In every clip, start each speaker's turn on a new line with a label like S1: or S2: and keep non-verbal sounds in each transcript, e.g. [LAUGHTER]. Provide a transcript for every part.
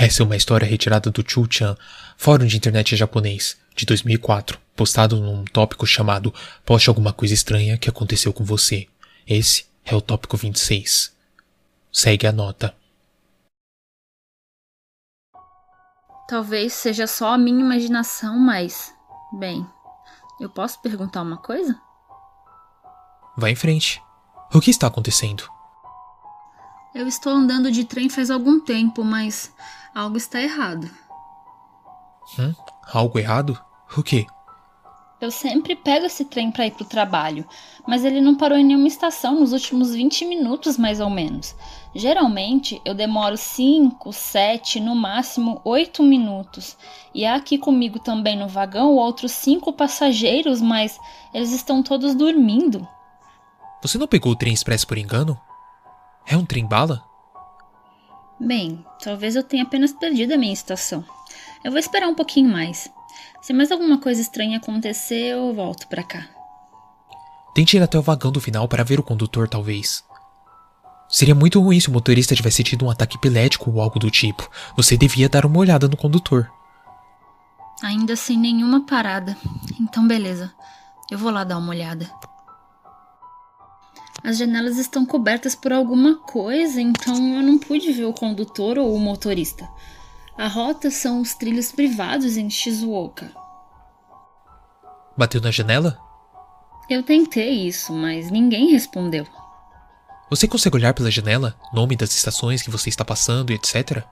S1: Essa é uma história retirada do Chu-chan, fórum de internet japonês, de 2004, postado num tópico chamado Poste alguma coisa estranha que aconteceu com você. Esse é o tópico 26. Segue a nota.
S2: Talvez seja só a minha imaginação, mas. Bem, eu posso perguntar uma coisa?
S1: Vá em frente. O que está acontecendo?
S2: Eu estou andando de trem faz algum tempo, mas algo está errado.
S1: Hum? Algo errado? O quê?
S2: Eu sempre pego esse trem para ir pro trabalho, mas ele não parou em nenhuma estação nos últimos 20 minutos, mais ou menos. Geralmente eu demoro 5, 7, no máximo 8 minutos. E há aqui comigo também no vagão outros 5 passageiros, mas eles estão todos dormindo.
S1: Você não pegou o trem expresso por engano? É um trem bala?
S2: Bem, talvez eu tenha apenas perdido a minha estação. Eu vou esperar um pouquinho mais. Se mais alguma coisa estranha acontecer, eu volto para cá.
S1: Tente ir até o vagão do final para ver o condutor, talvez. Seria muito ruim se o motorista tivesse tido um ataque epilético ou algo do tipo. Você devia dar uma olhada no condutor.
S2: Ainda sem nenhuma parada. Então, beleza. Eu vou lá dar uma olhada. As janelas estão cobertas por alguma coisa, então eu não pude ver o condutor ou o motorista. A rota são os trilhos privados em Shizuoka.
S1: Bateu na janela?
S2: Eu tentei isso, mas ninguém respondeu.
S1: Você consegue olhar pela janela? Nome das estações que você está passando e etc?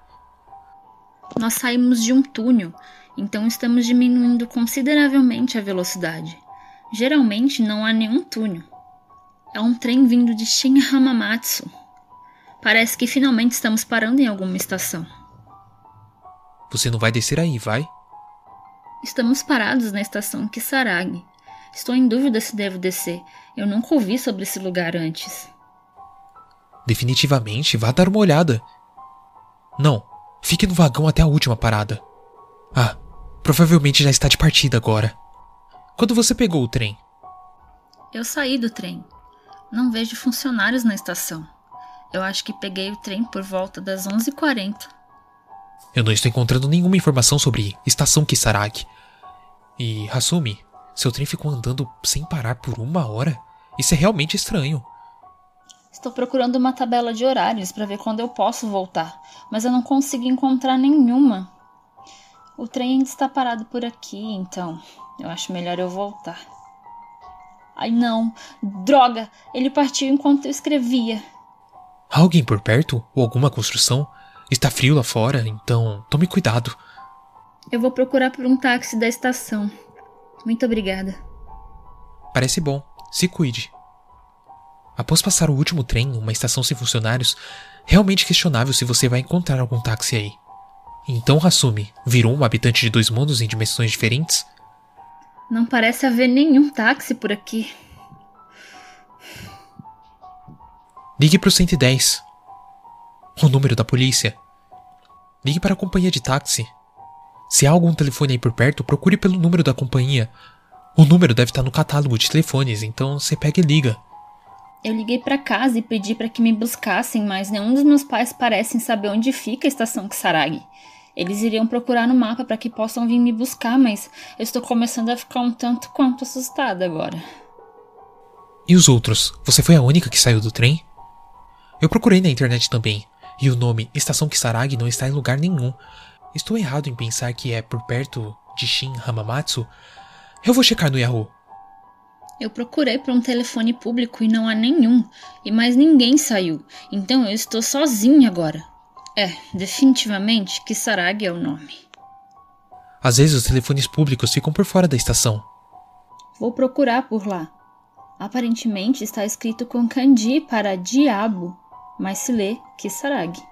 S2: Nós saímos de um túnel, então estamos diminuindo consideravelmente a velocidade. Geralmente não há nenhum túnel. É um trem vindo de Shin Hamamatsu. Parece que finalmente estamos parando em alguma estação.
S1: Você não vai descer aí, vai?
S2: Estamos parados na estação Kisaragi. Estou em dúvida se devo descer. Eu nunca ouvi sobre esse lugar antes.
S1: Definitivamente, vá dar uma olhada. Não, fique no vagão até a última parada. Ah, provavelmente já está de partida agora. Quando você pegou o trem?
S2: Eu saí do trem. Não vejo funcionários na estação. Eu acho que peguei o trem por volta das 11h40.
S1: Eu não estou encontrando nenhuma informação sobre Estação Kisaragi. E, Hasumi, seu trem ficou andando sem parar por uma hora? Isso é realmente estranho.
S2: Estou procurando uma tabela de horários para ver quando eu posso voltar, mas eu não consigo encontrar nenhuma. O trem ainda está parado por aqui, então eu acho melhor eu voltar. Ai não, droga! Ele partiu enquanto eu escrevia.
S1: Há alguém por perto? Ou alguma construção? Está frio lá fora, então tome cuidado.
S2: Eu vou procurar por um táxi da estação. Muito obrigada.
S1: Parece bom. Se cuide. Após passar o último trem, uma estação sem funcionários, realmente questionável se você vai encontrar algum táxi aí. Então Hasumi virou um habitante de dois mundos em dimensões diferentes?
S2: Não parece haver nenhum táxi por aqui.
S1: Ligue para o 110. O número da polícia. Ligue para a companhia de táxi. Se há algum telefone aí por perto, procure pelo número da companhia. O número deve estar no catálogo de telefones, então você pega e liga.
S2: Eu liguei para casa e pedi para que me buscassem, mas nenhum dos meus pais parecem saber onde fica a estação Kisaragi. Eles iriam procurar no mapa para que possam vir me buscar, mas eu estou começando a ficar um tanto quanto assustada agora.
S1: E os outros? Você foi a única que saiu do trem? Eu procurei na internet também, e o nome Estação Kisaragi não está em lugar nenhum. Estou errado em pensar que é por perto de Shin Hamamatsu? Eu vou checar no Yahoo.
S2: Eu procurei por um telefone público e não há nenhum, e mais ninguém saiu, então eu estou sozinha agora. É, definitivamente, Kisaragi é o nome.
S1: Às vezes os telefones públicos ficam por fora da estação.
S2: Vou procurar por lá. Aparentemente está escrito com kanji para diabo, mas se lê Kisaragi.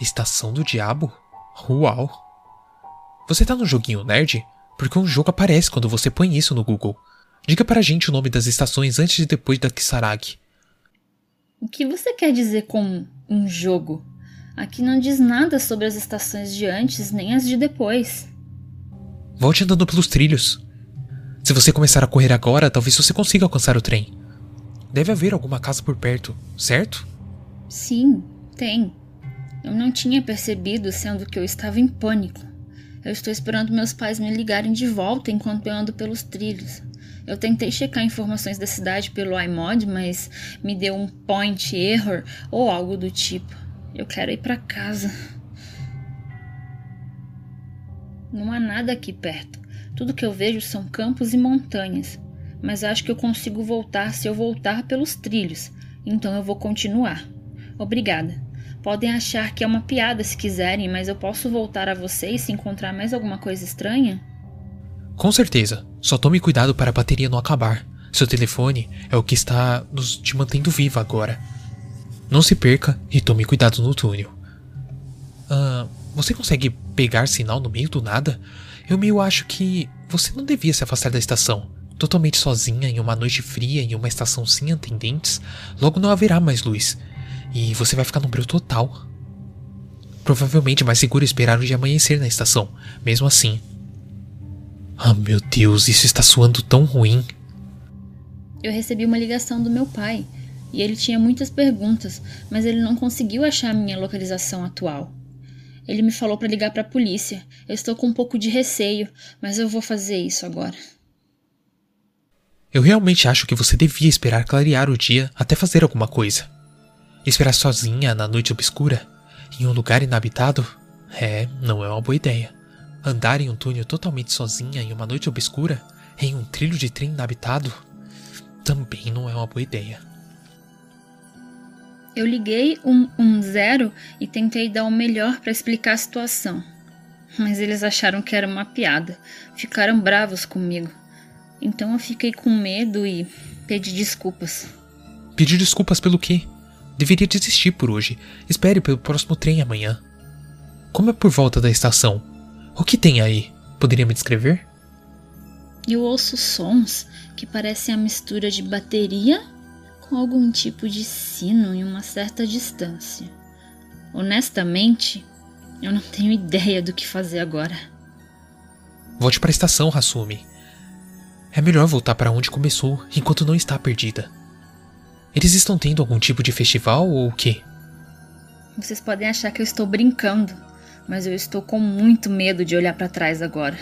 S1: Estação do Diabo? Uau! Você tá no joguinho nerd? Porque um jogo aparece quando você põe isso no Google. Diga para a gente o nome das estações antes e depois da Kisaragi.
S2: O que você quer dizer com um jogo? Aqui não diz nada sobre as estações de antes nem as de depois.
S1: Volte andando pelos trilhos. Se você começar a correr agora, talvez você consiga alcançar o trem. Deve haver alguma casa por perto, certo?
S2: Sim, tem. Eu não tinha percebido, sendo que eu estava em pânico. Eu estou esperando meus pais me ligarem de volta enquanto eu ando pelos trilhos. Eu tentei checar informações da cidade pelo iMod, mas me deu um point error ou algo do tipo. Eu quero ir para casa. Não há nada aqui perto. Tudo que eu vejo são campos e montanhas. Mas acho que eu consigo voltar se eu voltar pelos trilhos. Então eu vou continuar. Obrigada. Podem achar que é uma piada se quiserem, mas eu posso voltar a vocês se encontrar mais alguma coisa estranha?
S1: Com certeza. Só tome cuidado para a bateria não acabar. Seu telefone é o que está nos te mantendo viva agora. Não se perca e tome cuidado no túnel. Ah, você consegue pegar sinal no meio do nada? Eu meio acho que você não devia se afastar da estação. Totalmente sozinha em uma noite fria em uma estação sem atendentes, logo não haverá mais luz. E você vai ficar no breu total. Provavelmente mais seguro esperar o dia amanhecer na estação, mesmo assim. Ah, meu Deus, isso está soando tão ruim.
S2: Eu recebi uma ligação do meu pai e ele tinha muitas perguntas, mas ele não conseguiu achar a minha localização atual. Ele me falou para ligar para a polícia. Eu estou com um pouco de receio, mas eu vou fazer isso agora.
S1: Eu realmente acho que você devia esperar clarear o dia até fazer alguma coisa. Esperar sozinha na noite obscura, em um lugar inabitado, é, não é uma boa ideia. Andar em um túnel totalmente sozinha em uma noite obscura, em um trilho de trem inabitado, também não é uma boa ideia.
S2: Eu liguei um, um zero e tentei dar o melhor para explicar a situação. Mas eles acharam que era uma piada. Ficaram bravos comigo. Então eu fiquei com medo e pedi desculpas.
S1: Pedir desculpas pelo quê? Deveria desistir por hoje. Espere pelo próximo trem amanhã. Como é por volta da estação? O que tem aí? Poderia me descrever?
S2: Eu ouço sons que parecem a mistura de bateria com algum tipo de sino em uma certa distância. Honestamente, eu não tenho ideia do que fazer agora.
S1: Volte para a estação, Hasumi. É melhor voltar para onde começou enquanto não está perdida. Eles estão tendo algum tipo de festival ou o quê?
S2: Vocês podem achar que eu estou brincando, mas eu estou com muito medo de olhar para trás agora.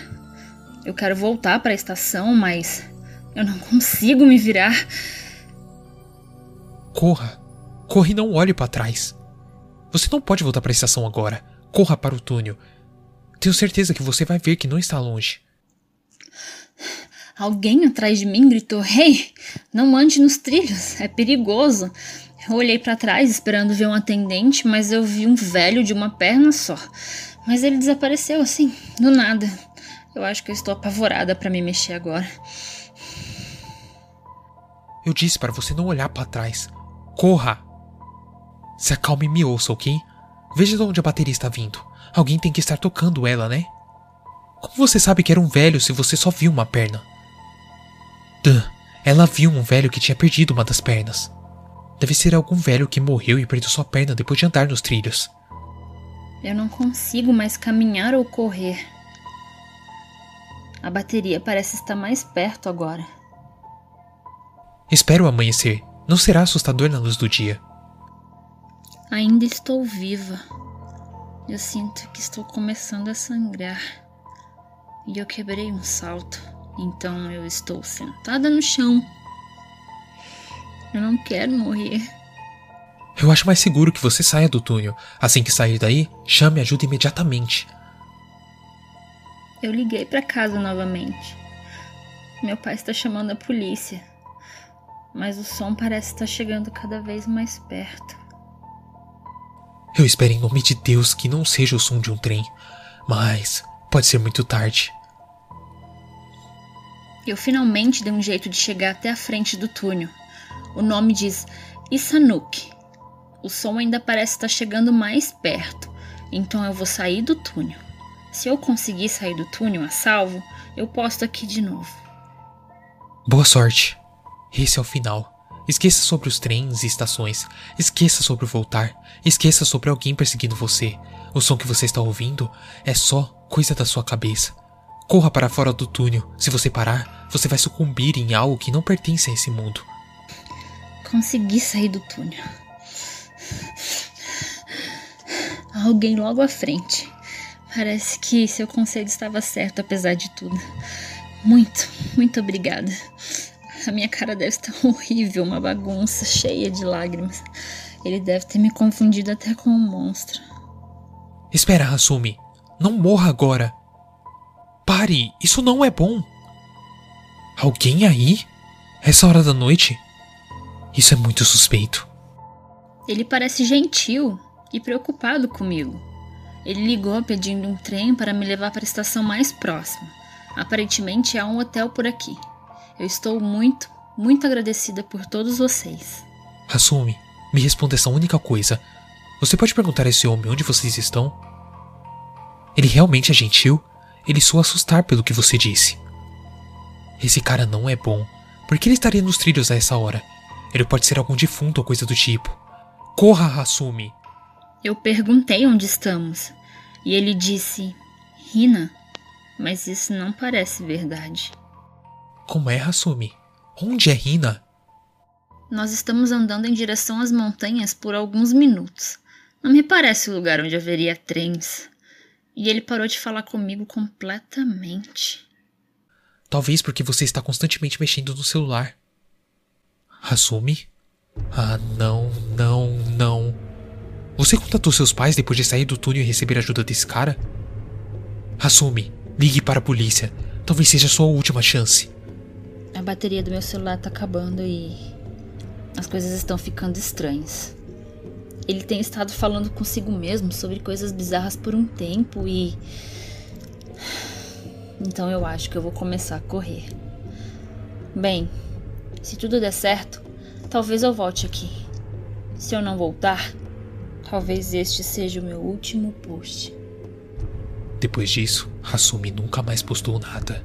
S2: Eu quero voltar para a estação, mas eu não consigo me virar.
S1: Corra! Corra e não olhe para trás. Você não pode voltar para a estação agora. Corra para o túnel. Tenho certeza que você vai ver que não está longe.
S2: Alguém atrás de mim gritou: Ei, hey, não ande nos trilhos, é perigoso. Eu olhei para trás esperando ver um atendente, mas eu vi um velho de uma perna só. Mas ele desapareceu assim, do nada. Eu acho que eu estou apavorada para me mexer agora.
S1: Eu disse para você não olhar para trás. Corra! Se acalme e me ouça, ok? Veja de onde a bateria está vindo. Alguém tem que estar tocando ela, né? Como você sabe que era um velho se você só viu uma perna? Duh, ela viu um velho que tinha perdido uma das pernas. Deve ser algum velho que morreu e perdeu sua perna depois de andar nos trilhos.
S2: Eu não consigo mais caminhar ou correr. A bateria parece estar mais perto agora.
S1: Espero amanhecer. Não será assustador na luz do dia.
S2: Ainda estou viva. Eu sinto que estou começando a sangrar. E eu quebrei um salto. Então eu estou sentada no chão. Eu não quero morrer.
S1: Eu acho mais seguro que você saia do túnel. Assim que sair daí, chame ajuda imediatamente.
S2: Eu liguei para casa novamente. Meu pai está chamando a polícia. Mas o som parece estar chegando cada vez mais perto.
S1: Eu espero em nome de Deus que não seja o som de um trem, mas pode ser muito tarde.
S2: Eu finalmente dei um jeito de chegar até a frente do túnel. O nome diz Isanuk. O som ainda parece estar chegando mais perto, então eu vou sair do túnel. Se eu conseguir sair do túnel a salvo, eu posto aqui de novo.
S1: Boa sorte. Esse é o final. Esqueça sobre os trens e estações. Esqueça sobre voltar. Esqueça sobre alguém perseguindo você. O som que você está ouvindo é só coisa da sua cabeça. Corra para fora do túnel. Se você parar, você vai sucumbir em algo que não pertence a esse mundo.
S2: Consegui sair do túnel. Alguém logo à frente. Parece que seu conselho estava certo, apesar de tudo. Muito, muito obrigada. [LAUGHS] A minha cara deve estar [LAUGHS] horrível, uma bagunça cheia de lágrimas. Ele deve ter me confundido até com um monstro.
S1: Espera, Hasumi. Não morra agora. Pare, isso não é bom. Alguém aí? Essa hora da noite? Isso é muito suspeito.
S2: Ele parece gentil e preocupado comigo. Ele ligou pedindo um trem para me levar para a estação mais próxima. Aparentemente há um hotel por aqui. Eu estou muito, muito agradecida por todos vocês.
S1: Hasumi, me responda essa única coisa. Você pode perguntar a esse homem onde vocês estão? Ele realmente é gentil? Ele soa assustar pelo que você disse. Esse cara não é bom. Por que ele estaria nos trilhos a essa hora? Ele pode ser algum defunto ou coisa do tipo. Corra, Hasumi!
S2: Eu perguntei onde estamos. E ele disse: Rina. Mas isso não parece verdade.
S1: Como é, Hasumi? Onde é Rina?
S2: Nós estamos andando em direção às montanhas por alguns minutos. Não me parece o lugar onde haveria trens. E ele parou de falar comigo completamente.
S1: Talvez porque você está constantemente mexendo no celular. Hasumi? Ah, não, não, não. Você contatou seus pais depois de sair do túnel e receber ajuda desse cara? Hasumi, ligue para a polícia. Talvez seja a sua última chance.
S2: A bateria do meu celular tá acabando e. As coisas estão ficando estranhas. Ele tem estado falando consigo mesmo sobre coisas bizarras por um tempo e. Então eu acho que eu vou começar a correr. Bem, se tudo der certo, talvez eu volte aqui. Se eu não voltar, talvez este seja o meu último post.
S1: Depois disso, Hasumi nunca mais postou nada.